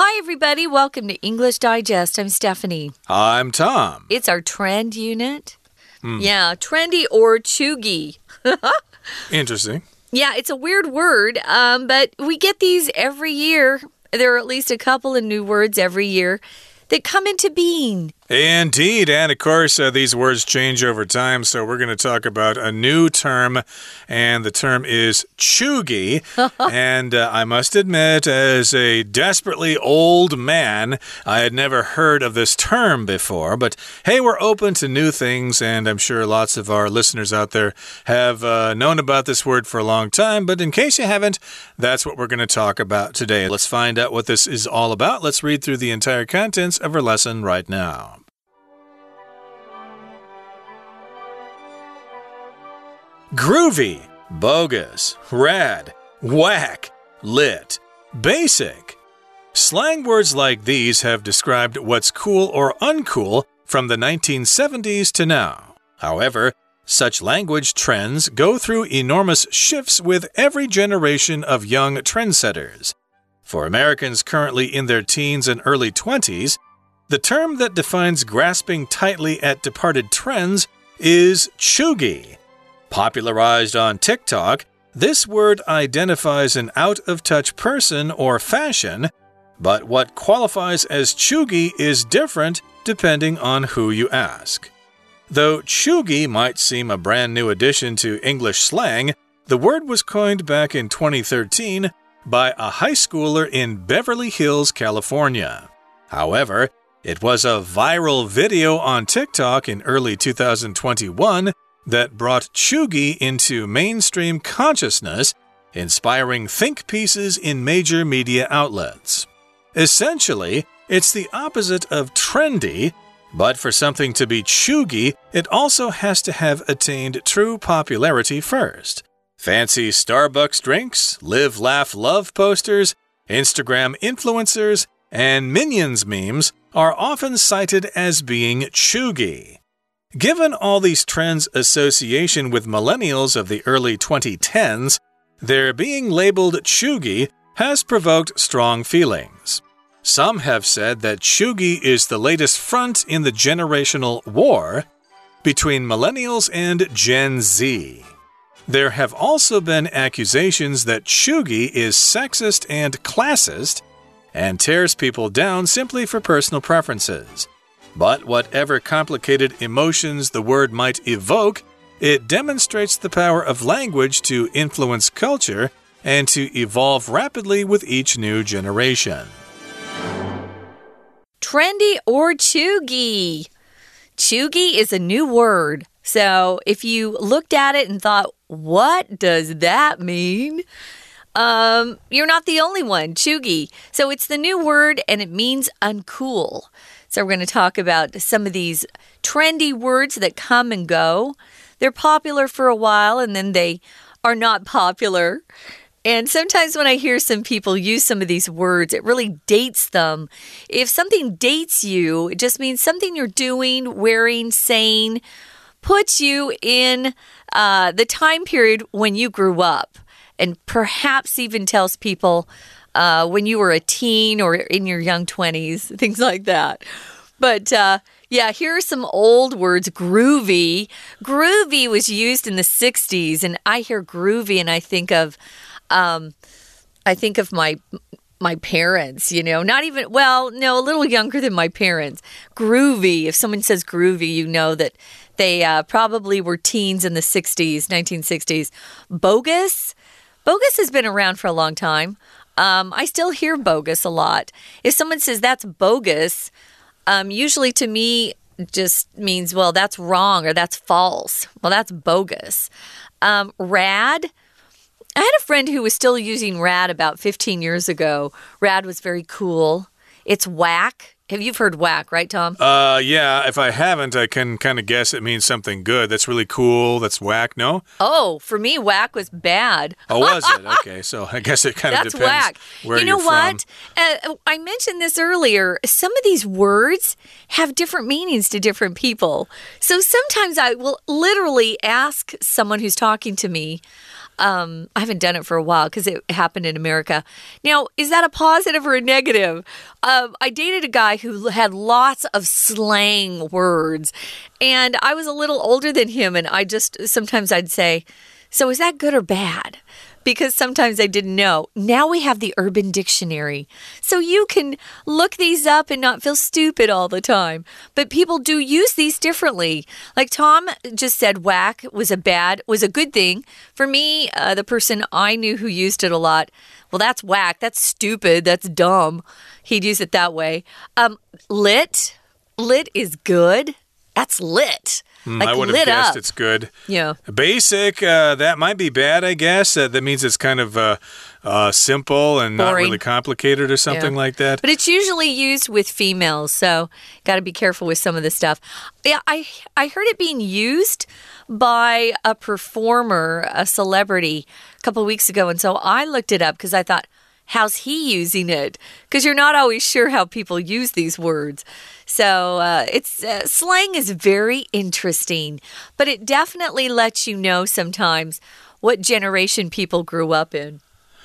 Hi, everybody. Welcome to English Digest. I'm Stephanie. I'm Tom. It's our trend unit. Mm. Yeah, trendy or cheugy. Interesting. Yeah, it's a weird word, um, but we get these every year. There are at least a couple of new words every year that come into being. Indeed. And of course, uh, these words change over time. So we're going to talk about a new term, and the term is cheugy. and uh, I must admit, as a desperately old man, I had never heard of this term before. But hey, we're open to new things, and I'm sure lots of our listeners out there have uh, known about this word for a long time. But in case you haven't, that's what we're going to talk about today. Let's find out what this is all about. Let's read through the entire contents of our lesson right now. Groovy, bogus, rad, whack, lit, basic. Slang words like these have described what's cool or uncool from the 1970s to now. However, such language trends go through enormous shifts with every generation of young trendsetters. For Americans currently in their teens and early 20s, the term that defines grasping tightly at departed trends is cheugy. Popularized on TikTok, this word identifies an out of touch person or fashion, but what qualifies as cheugy is different depending on who you ask. Though cheugy might seem a brand new addition to English slang, the word was coined back in 2013 by a high schooler in Beverly Hills, California. However, it was a viral video on TikTok in early 2021 that brought cheugy into mainstream consciousness, inspiring think pieces in major media outlets. Essentially, it's the opposite of trendy, but for something to be cheugy, it also has to have attained true popularity first. Fancy Starbucks drinks, live, laugh, love posters, Instagram influencers, and Minions memes are often cited as being cheugy. Given all these trends' association with millennials of the early 2010s, their being labeled cheugy has provoked strong feelings. Some have said that cheugy is the latest front in the generational war between millennials and Gen Z. There have also been accusations that cheugy is sexist and classist and tears people down simply for personal preferences. But whatever complicated emotions the word might evoke, it demonstrates the power of language to influence culture and to evolve rapidly with each new generation. Trendy or cheugy? Cheugy is a new word. So if you looked at it and thought, what does that mean? Um, you're not the only one. Cheugy. So it's the new word and it means uncool. So, we're going to talk about some of these trendy words that come and go. They're popular for a while and then they are not popular. And sometimes when I hear some people use some of these words, it really dates them. If something dates you, it just means something you're doing, wearing, saying, puts you in uh, the time period when you grew up, and perhaps even tells people uh, when you were a teen or in your young 20s, things like that. But uh, yeah, here are some old words groovy. Groovy was used in the 60s, and I hear groovy and I think of. Um, I think of my my parents, you know, not even, well, no, a little younger than my parents. Groovy. If someone says groovy, you know that they uh, probably were teens in the 60s, 1960s. Bogus. Bogus has been around for a long time. Um, I still hear bogus a lot. If someone says that's bogus, um, usually to me just means, well, that's wrong or that's false. Well, that's bogus. Um, rad. I had a friend who was still using rad about 15 years ago. Rad was very cool. It's whack. Have you've heard whack, right, Tom? Uh, yeah. If I haven't, I can kind of guess it means something good. That's really cool. That's whack. No. Oh, for me, whack was bad. Oh, was it? Okay, so I guess it kind of depends whack. where you know what? Uh, I mentioned this earlier. Some of these words have different meanings to different people. So sometimes I will literally ask someone who's talking to me Um, I haven't done it for a while because it happened in America. Now, is that a positive or a negative? Um, I dated a guy who had lots of slang words, and I was a little older than him, and I just sometimes I'd say, "So is that good or bad?" Because sometimes I didn't know. Now we have the Urban Dictionary. So you can look these up and not feel stupid all the time. But people do use these differently. Like Tom just said, whack was a bad, was a good thing. For me, uh, the person I knew who used it a lot, well, that's whack. That's stupid. That's dumb. He'd use it that way. Um, lit, lit is good. That's lit. Mm, like I would have guessed up. it's good. Yeah. Basic, uh, that might be bad, I guess. Uh, that means it's kind of uh, uh, simple and not really complicated or something Yeah. like that. But it's usually used with females, so got to be careful with some of this stuff. Yeah, I I heard it being used by a performer, a celebrity, a couple of weeks ago, and so I looked it up because I thought, how's he using it? Because you're not always sure how people use these words. So uh, it's uh, slang is very interesting, but it definitely lets you know sometimes what generation people grew up in.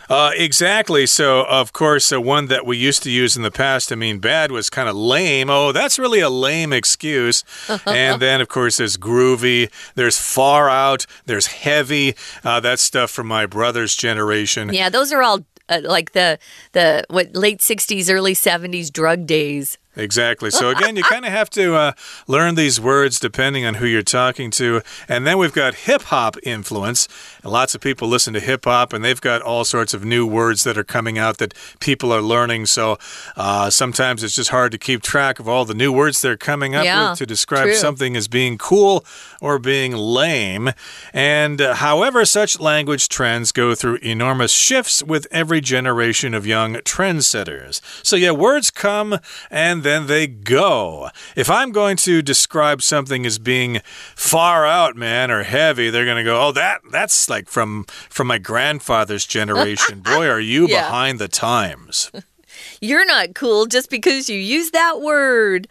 Uh, exactly. So, of course, uh, one that we used to use in the past, I mean, bad was kind of lame. Oh, that's really a lame excuse. and then, of course, there's groovy, there's far out, there's heavy. Uh, that's stuff from my brother's generation. Yeah, those are all uh, like the the what late 60s early 70s drug days. Exactly. So again, you kind of have to uh, learn these words depending on who you're talking to. And then we've got hip hop influence. And lots of people listen to hip hop, and they've got all sorts of new words that are coming out that people are learning. So uh, sometimes it's just hard to keep track of all the new words they're coming up Yeah, with to describe true. something as being cool or being lame. And uh, however, such language trends go through enormous shifts with every generation of young trendsetters. So, yeah, words come and then they go. If I'm going to describe something as being far out, man, or heavy, they're going to go, "Oh, that that's like from from my grandfather's generation." Boy, are you Yeah. behind the times. You're not cool just because you use that word.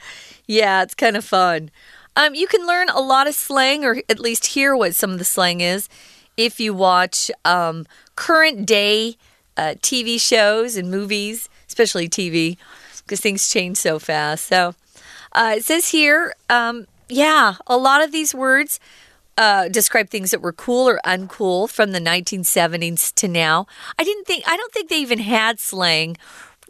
Yeah, it's kind of fun. Um, you can learn a lot of slang, or at least hear what some of the slang is, if you watch um, current day uh, TV shows and movies, especially TV, because things change so fast. So uh, it says here, um, yeah, a lot of these words uh, describe things that were cool or uncool from the 1970s to now. I didn't think, I don't think they even had slang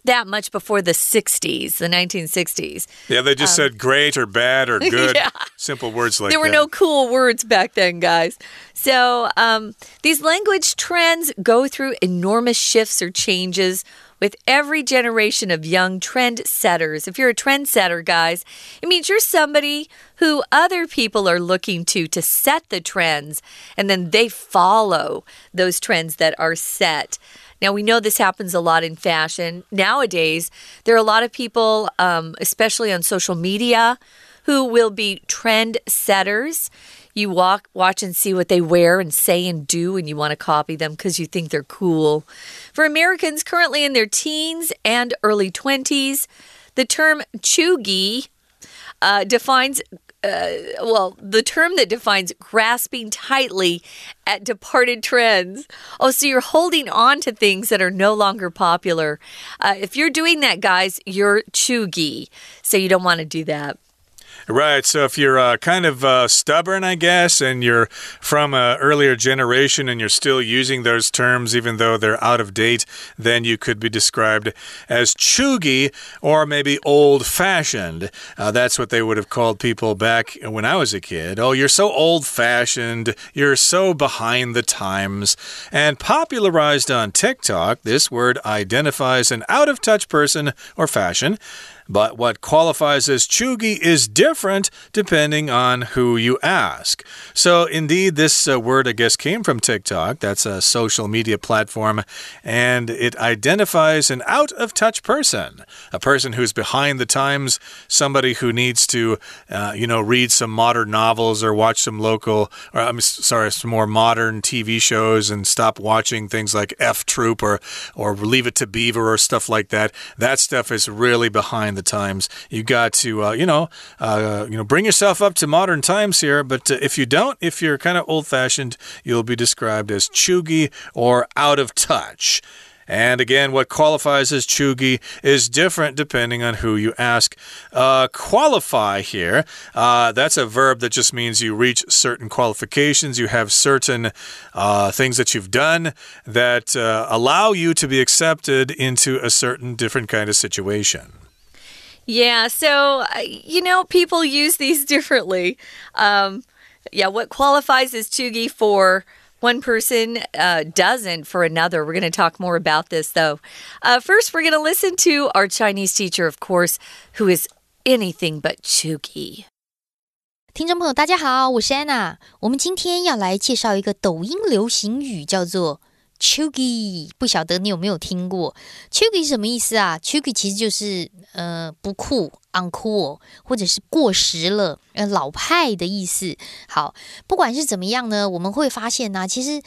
that much before the 60s, the 1960s. Yeah, they just said great or bad or good. Um, Yeah. Simple words like that. there were that. no cool words back then, guys. So um, these language trends go through enormous shifts or changes with every generation of young trend setters. If you're a trendsetter, guys, it means you're somebody who other people are looking to to set the trends, and then they follow those trends that are set. Now, we know this happens a lot in fashion. Nowadays, there are a lot of people, um, especially on social media, who will be trend setters. You walk, watch, and see what they wear and say and do, and you want to copy them because you think they're cool. For Americans currently in their teens and early 20s, the term chuggy uh, defines uh, well, the term that defines grasping tightly at departed trends. Oh, so you're holding on to things that are no longer popular. Uh, if you're doing that, guys, you're chuggy. So you don't want to do that. Right. So if you're uh, kind of uh, stubborn, I guess, and you're from an earlier generation and you're still using those terms even though they're out of date, then you could be described as chuggy or maybe old fashioned. Uh, that's what they would have called people back when I was a kid. Oh, you're so old fashioned. You're so behind the times. And popularized on TikTok, this word identifies an out of touch person or fashion. But what qualifies as chuggy is different depending on who you ask. So, indeed, this uh, word, I guess, came from TikTok. That's a social media platform, and it identifies an out of touch person, a person who's behind the times, somebody who needs to, uh, you know, read some modern novels or watch some local, or I'm sorry, some more modern TV shows and stop watching things like F Troop or, or Leave It to Beaver or stuff like that. That stuff is really behind behind the times. You got to, uh, you know, uh, you know, bring yourself up to modern times here. But uh, if you don't, if you're kind of old fashioned, you'll be described as chuggy or out of touch. And again, what qualifies as chuggy is different depending on who you ask. Uh, qualify here, uh, that's a verb that just means you reach certain qualifications. You have certain uh, things that you've done that uh, allow you to be accepted into a certain different kind of situation. Yeah, so, uh, you know, people use these differently. Um, yeah, what qualifies as cheugy for one person uh, doesn't for another. We're going to talk more about this, though. Uh, first, we're going to listen to our Chinese teacher, of course, who is anything but cheugy. 听众朋友，大家好，我是安娜。我们今天要来介绍一个抖音流行语，叫做 “chuggy”。不晓得你有没有听过？“chuggy” 什么意思啊？“chuggy” 其实就是呃不酷。uncool，或者是过时了，呃，老派的意思。好，不管是怎么样呢，我们会发现呢，其实。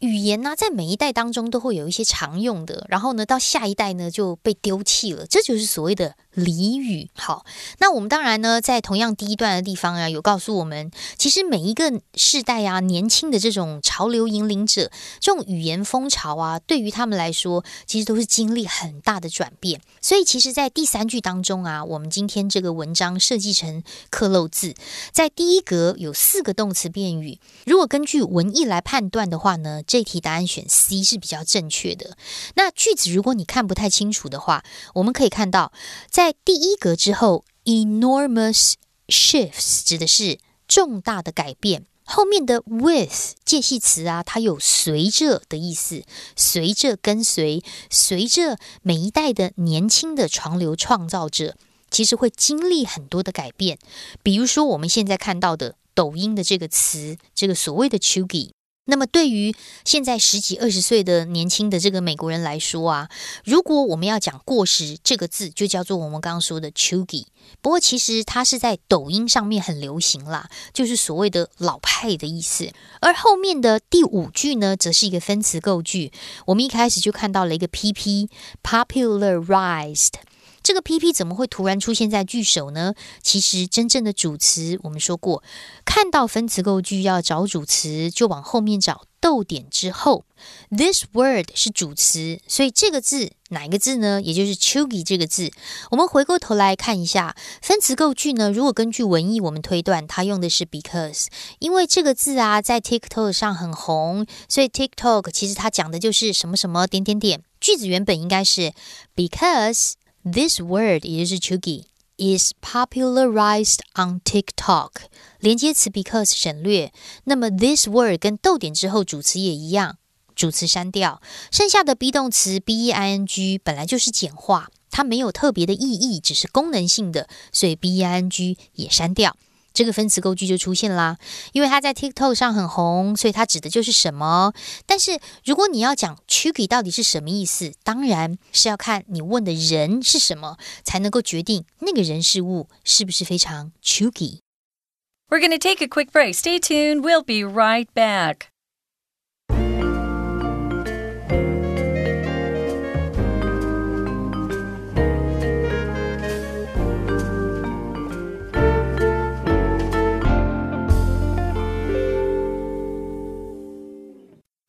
语言呢，在每一代当中都会有一些常用的，然后呢，到下一代呢就被丢弃了，这就是所谓的俚语。好，那我们当然呢，在同样第一段的地方啊，有告诉我们，其实每一个世代啊，年轻的这种潮流引领者，这种语言风潮啊，对于他们来说，其实都是经历很大的转变。所以，其实，在第三句当中啊，我们今天这个文章设计成刻漏字，在第一格有四个动词变语。如果根据文意来判断的话呢？这题答案选 C 是比较正确的。那句子如果你看不太清楚的话，我们可以看到，在在第一格之后，enormous shifts 指的是重大的改变。后面的 with 介系词啊，它有随着的意思，随着跟随，随着每一代的年轻的潮流创造者，其实会经历很多的改变。比如说我们现在看到的抖音的这个词，这个所谓的 chuggy。那么，对于现在十几、二十岁的年轻的这个美国人来说啊，如果我们要讲“过时”这个字，就叫做我们刚刚说的 “chuggy”。不过，其实它是在抖音上面很流行啦，就是所谓的老派的意思。而后面的第五句呢，则是一个分词构句。我们一开始就看到了一个 “pp”，popularized。这个 PP 怎么会突然出现在句首呢？其实真正的主词，我们说过，看到分词构句要找主词，就往后面找逗点之后。This word 是主词，所以这个字哪一个字呢？也就是 chuggy 这个字。我们回过头来看一下分词构句呢。如果根据文意，我们推断它用的是 because，因为这个字啊在 TikTok 上很红，所以 TikTok 其实它讲的就是什么什么点点点。句子原本应该是 because。This word 也就是 chuggy is popularized on TikTok。连接词 because 省略，那么 this word 跟逗点之后主词也一样，主词删掉，剩下的 be 动词 b e i n g 本来就是简化，它没有特别的意义，只是功能性的，所以 b e i n g 也删掉。这个分词构句就出现啦，因为它在 TikTok 上很红，所以它指的就是什么。但是如果你要讲 tricky 到底是什么意思，当然是要看你问的人是什么，才能够决定那个人事物是不是非常 tricky。We're gonna take a quick break. Stay tuned. We'll be right back.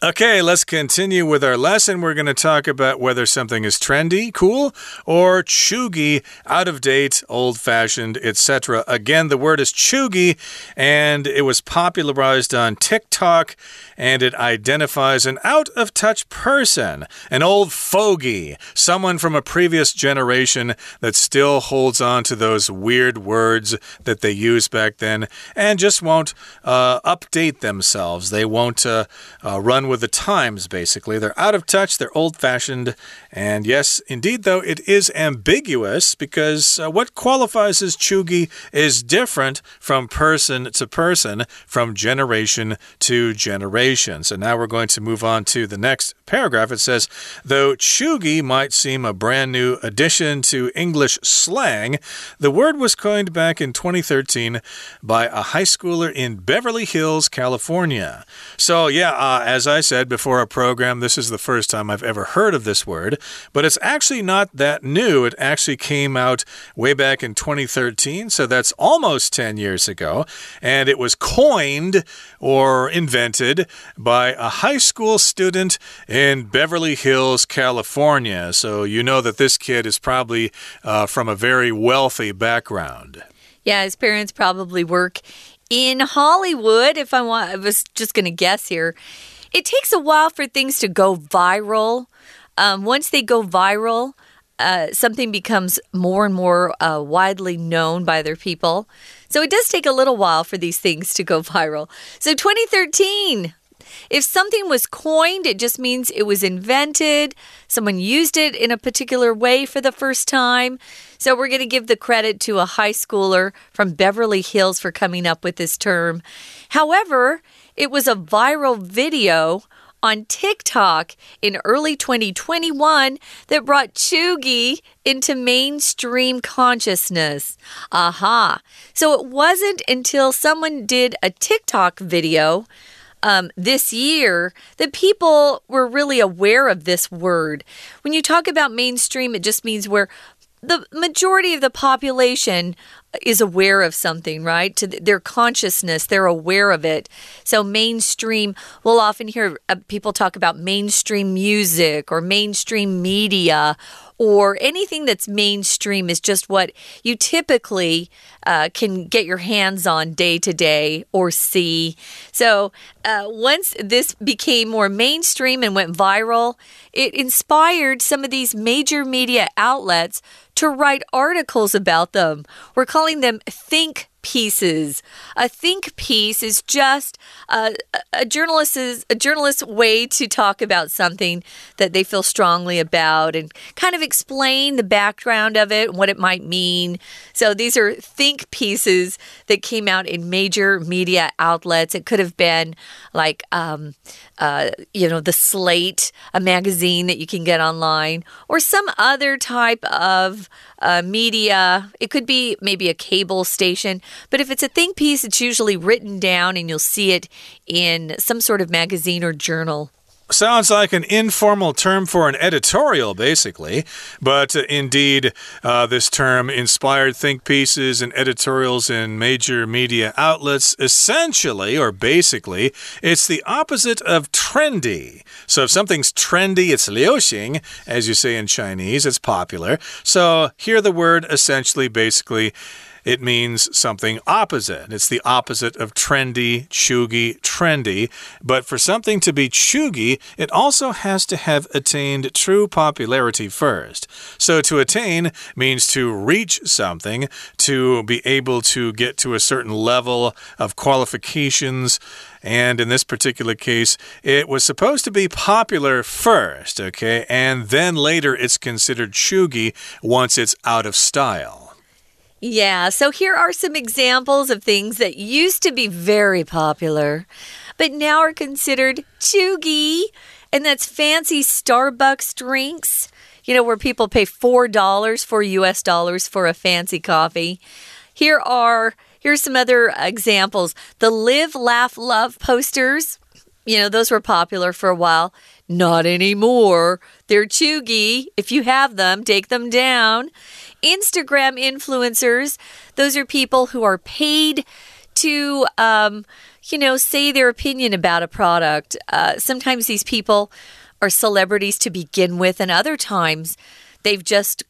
Okay, let's continue with our lesson. We're going to talk about whether something is trendy, cool, or chuggy, out of date, old fashioned, etc. Again, the word is chuggy, and it was popularized on TikTok, and it identifies an out of touch person, an old fogey, someone from a previous generation that still holds on to those weird words that they used back then and just won't uh, update themselves. They won't uh, uh, run with the times, basically. They're out of touch, they're old fashioned. And yes, indeed, though, it is ambiguous because uh, what qualifies as chuggy is different from person to person, from generation to generation. So now we're going to move on to the next paragraph. It says, though chuggy might seem a brand new addition to English slang, the word was coined back in 2013 by a high schooler in Beverly Hills, California. So, yeah, uh, as I said, said before our program, this is the first time I've ever heard of this word, but it's actually not that new. It actually came out way back in 2013, so that's almost 10 years ago. And it was coined or invented by a high school student in Beverly Hills, California. So you know that this kid is probably uh, from a very wealthy background. Yeah, his parents probably work in Hollywood. If I want, I was just going to guess here. It takes a while for things to go viral. Um, once they go viral, uh, something becomes more and more uh, widely known by their people. So it does take a little while for these things to go viral. So 2013, if something was coined, it just means it was invented. Someone used it in a particular way for the first time. So we're going to give the credit to a high schooler from Beverly Hills for coming up with this term. However, it was a viral video on TikTok in early 2021 that brought Cheugy into mainstream consciousness. Aha. So it wasn't until someone did a TikTok video um, this year that people were really aware of this word. When you talk about mainstream, it just means where the majority of the population is aware of something, right? To their consciousness, they're aware of it. So, mainstream, we'll often hear uh, people talk about mainstream music or mainstream media or anything that's mainstream is just what you typically uh, can get your hands on day to day or see. So, uh, once this became more mainstream and went viral, it inspired some of these major media outlets to write articles about them. We're calling them think pieces. A think piece is just a, a journalist's a journalist's way to talk about something that they feel strongly about and kind of explain the background of it and what it might mean. So these are think pieces that came out in major media outlets. It could have been like um, uh, you know, the Slate, a magazine that you can get online, or some other type of uh, media. It could be maybe a cable station, but if it's a think piece, it's usually written down and you'll see it in some sort of magazine or journal. Sounds like an informal term for an editorial, basically. But uh, indeed, uh, this term inspired think pieces and editorials in major media outlets. Essentially, or basically, it's the opposite of trendy. So if something's trendy, it's 流行, as you say in Chinese, it's popular. So here the word essentially, basically, it means something opposite. It's the opposite of trendy, chuggy, trendy. But for something to be chuggy, it also has to have attained true popularity first. So to attain means to reach something, to be able to get to a certain level of qualifications. And in this particular case, it was supposed to be popular first, okay? And then later it's considered chuggy once it's out of style. Yeah, so here are some examples of things that used to be very popular, but now are considered cheugy, and that's fancy Starbucks drinks. You know, where people pay $4 for US dollars for a fancy coffee. Here are here's some other examples. The live laugh love posters. You know, those were popular for a while. Not anymore. They're cheugy. If you have them, take them down. Instagram influencers, those are people who are paid to, um, you know, say their opinion about a product. Uh, sometimes these people are celebrities to begin with, and other times they've just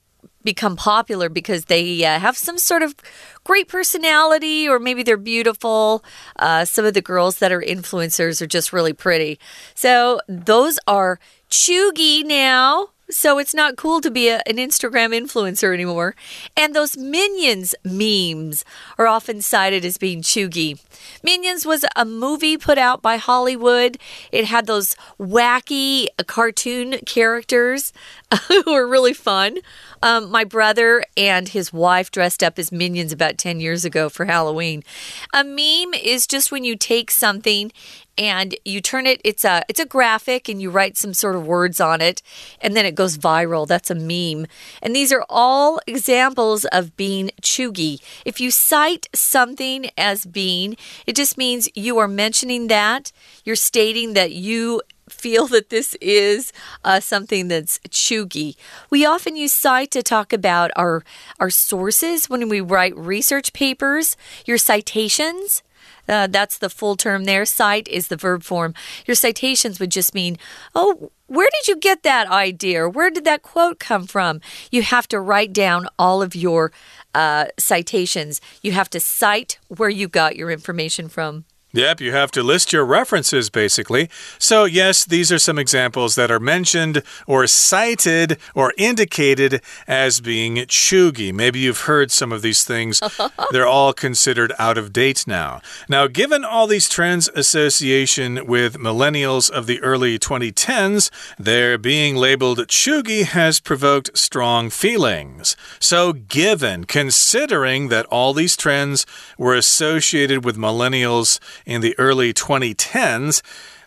become popular because they uh, have some sort of great personality or maybe they're beautiful. Uh, some of the girls that are influencers are just really pretty. So those are cheugy now. So it's not cool to be a, an Instagram influencer anymore. And those Minions memes are often cited as being cheugy. Minions was a movie put out by Hollywood. It had those wacky cartoon characters who were really fun. Um, my brother and his wife dressed up as minions about 10 years ago for Halloween. A meme is just when you take something and you turn it it's a it's a graphic and you write some sort of words on it and then it goes viral. That's a meme. And these are all examples of being cheugy if you cite something as being it just means you are mentioning that. You're stating that you feel that this is uh, something that's chuggy. We often use cite to talk about our our sources when we write research papers, your citations. Uh, that's the full term there. Cite is the verb form. Your citations would just mean, oh, where did you get that idea? Where did that quote come from? You have to write down all of your uh, citations. You have to cite where you got your information from. Yep, you have to list your references basically. So, yes, these are some examples that are mentioned or cited or indicated as being chuggy. Maybe you've heard some of these things. They're all considered out of date now. Now, given all these trends association with millennials of the early 2010s, their being labeled chuggy has provoked strong feelings. So, given, considering that all these trends were associated with millennials, in the early 2010s.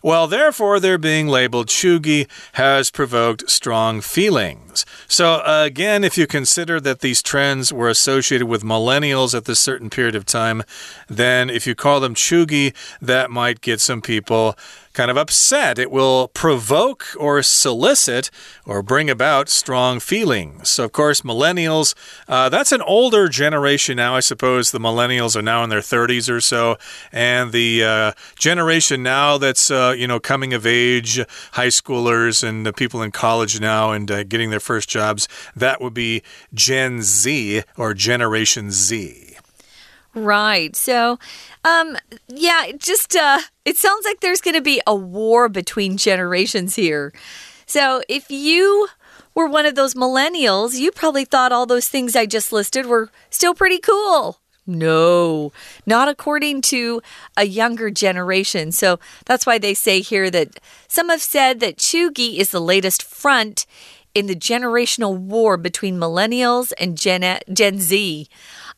Well, therefore, their being labeled chuggy has provoked strong feelings. So, uh, again, if you consider that these trends were associated with millennials at this certain period of time, then if you call them chuggy, that might get some people kind of upset. It will provoke or solicit or bring about strong feelings. So, of course, millennials, uh, that's an older generation now. I suppose the millennials are now in their 30s or so. And the uh, generation now that's, uh, you know, coming of age, high schoolers and the people in college now and uh, getting their first jobs, that would be Gen Z or Generation Z. Right. So, um, yeah, just uh, it sounds like there's going to be a war between generations here. So, if you were one of those millennials, you probably thought all those things I just listed were still pretty cool. No, not according to a younger generation. So that's why they say here that some have said that chuggy is the latest front in the generational war between millennials and Gen, Gen Z.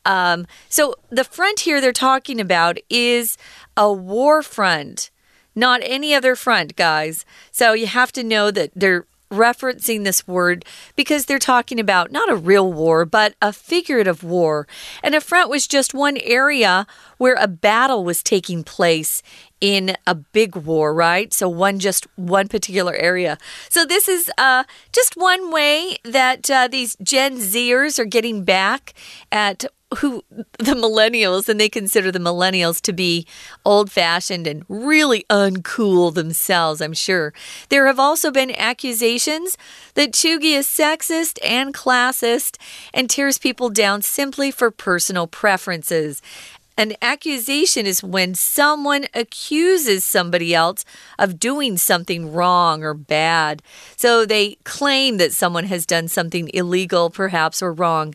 Um, so the front here they're talking about is a war front, not any other front, guys. So you have to know that they're referencing this word because they're talking about not a real war, but a figurative war. And a front was just one area where a battle was taking place in a big war, right? So one just one particular area. So this is uh, just one way that uh, these Gen Zers are getting back at who the millennials and they consider the millennials to be old fashioned and really uncool themselves, I'm sure. There have also been accusations that chuggy is sexist and classist and tears people down simply for personal preferences. An accusation is when someone accuses somebody else of doing something wrong or bad. So they claim that someone has done something illegal, perhaps, or wrong.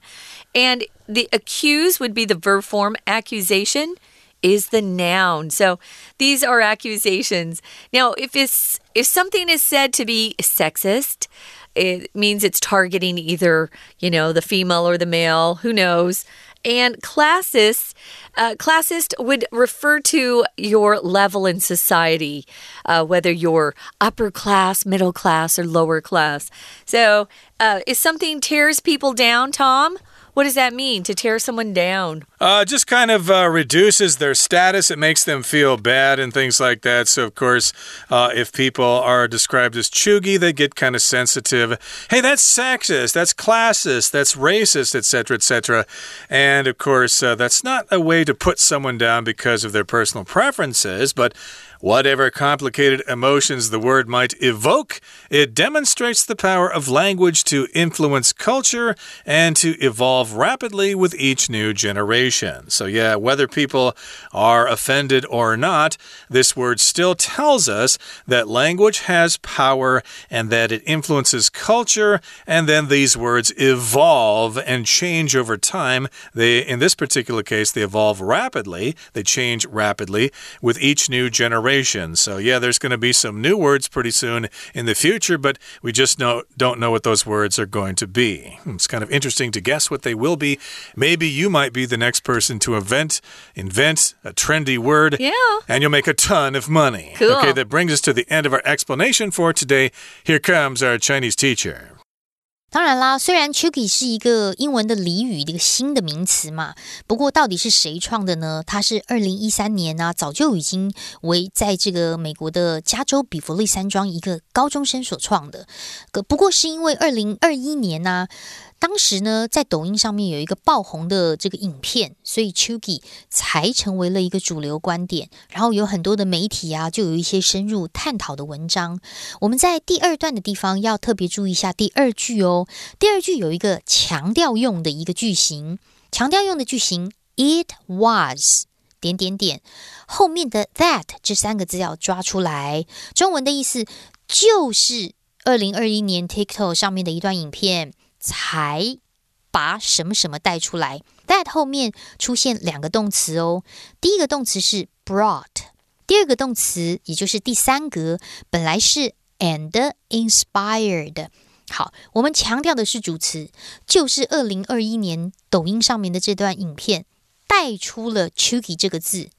And the accuse would be the verb form, accusation is the noun. So these are accusations. Now, if it's if something is said to be sexist, it means it's targeting either, you know, the female or the male, who knows. And classist, uh, classist would refer to your level in society, uh, whether you're upper class, middle class, or lower class. So, uh, if something tears people down, Tom, what does that mean to tear someone down? Uh, just kind of uh, reduces their status. It makes them feel bad and things like that. So, of course, uh, if people are described as chuggy, they get kind of sensitive. Hey, that's sexist. That's classist. That's racist, etc., etc. And of course, uh, that's not a way to put someone down because of their personal preferences, but Whatever complicated emotions the word might evoke, it demonstrates the power of language to influence culture and to evolve rapidly with each new generation. So, yeah, whether people are offended or not, this word still tells us that language has power and that it influences culture, and then these words evolve and change over time. They, in this particular case, they evolve rapidly, they change rapidly with each new generation generation. So, yeah, there's going to be some new words pretty soon in the future, but we just know, don't know what those words are going to be. It's kind of interesting to guess what they will be. Maybe you might be the next person to invent invent a trendy word. Yeah. And you'll make a ton of money. Cool. Okay, that brings us to the end of our explanation for today. Here comes our Chinese teacher. 当然啦，虽然 Chucky 是一个英文的俚语，一个新的名词嘛，不过到底是谁创的呢？它是二零一三年啊，早就已经为在这个美国的加州比弗利山庄一个高中生所创的。可不过是因为二零二一年呢。当时呢，在抖音上面有一个爆红的这个影片，所以 Chuggy 才成为了一个主流观点。然后有很多的媒体啊，就有一些深入探讨的文章。我们在第二段的地方要特别注意一下第二句哦。第二句有一个强调用的一个句型，强调用的句型，It was 点点点，后面的 that 这三个字要抓出来。中文的意思就是二零二一年 TikTok 上面的一段影片。才把什么什么带出来，that 后面出现两个动词哦。第一个动词是 brought，第二个动词也就是第三格本来是 and inspired。好，我们强调的是主词，就是二零二一年抖音上面的这段影片带出了 chucky 这个字，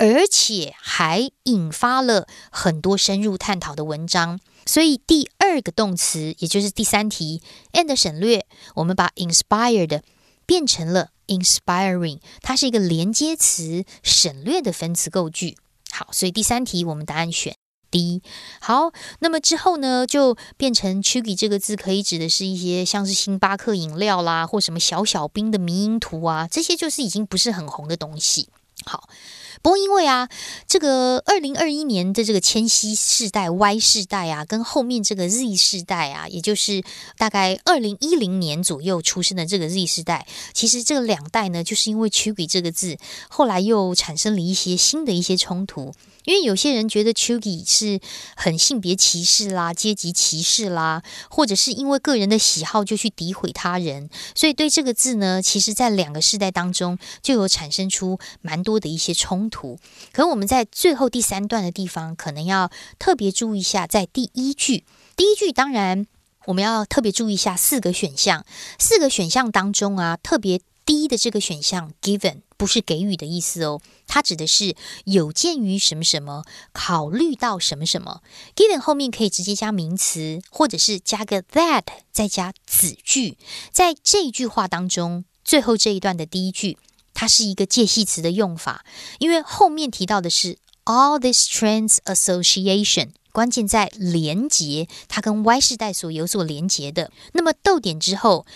而且还引发了很多深入探讨的文章。所以第二个动词，也就是第三题，and 省略，我们把 inspired 变成了 inspiring，它是一个连接词，省略的分词构句。好，所以第三题我们答案选 D。好，那么之后呢，就变成 chuggy 这个字可以指的是一些像是星巴克饮料啦，或什么小小兵的迷因图啊，这些就是已经不是很红的东西。好。不过，因为啊，这个二零二一年的这个千禧世代 Y 世代啊，跟后面这个 Z 世代啊，也就是大概二零一零年左右出生的这个 Z 世代，其实这两代呢，就是因为取笔这个字，后来又产生了一些新的一些冲突。因为有些人觉得 chuggy 是很性别歧视啦、阶级歧视啦，或者是因为个人的喜好就去诋毁他人，所以对这个字呢，其实在两个世代当中就有产生出蛮多的一些冲突。可我们在最后第三段的地方，可能要特别注意一下，在第一句，第一句当然我们要特别注意一下四个选项，四个选项当中啊，特别。低的这个选项，given 不是给予的意思哦，它指的是有鉴于什么什么，考虑到什么什么。given 后面可以直接加名词，或者是加个 that 再加子句。在这一句话当中，最后这一段的第一句，它是一个介系词的用法，因为后面提到的是 all these trends association，关键在连结，它跟 Y 世代所有所连结的。那么逗点之后。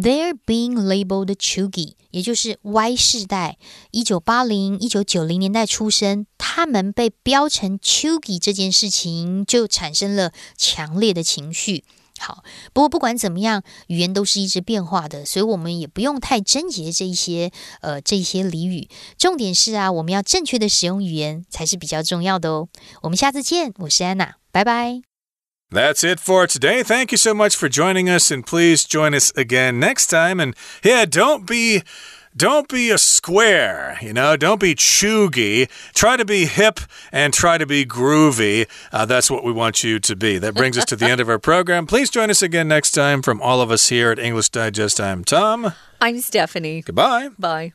They're being labeled chuggy，也就是 Y 世代，一九八零、一九九零年代出生，他们被标成 chuggy 这件事情就产生了强烈的情绪。好，不过不管怎么样，语言都是一直变化的，所以我们也不用太贞洁这一些呃这一些俚语。重点是啊，我们要正确的使用语言才是比较重要的哦。我们下次见，我是安娜，拜拜。That's it for today. Thank you so much for joining us, and please join us again next time. And yeah, don't be. Don't be a square, you know, don't be chuggy. Try to be hip and try to be groovy. Uh, that's what we want you to be. That brings us to the end of our program. Please join us again next time. From all of us here at English Digest, I'm Tom. I'm Stephanie. Goodbye. Bye.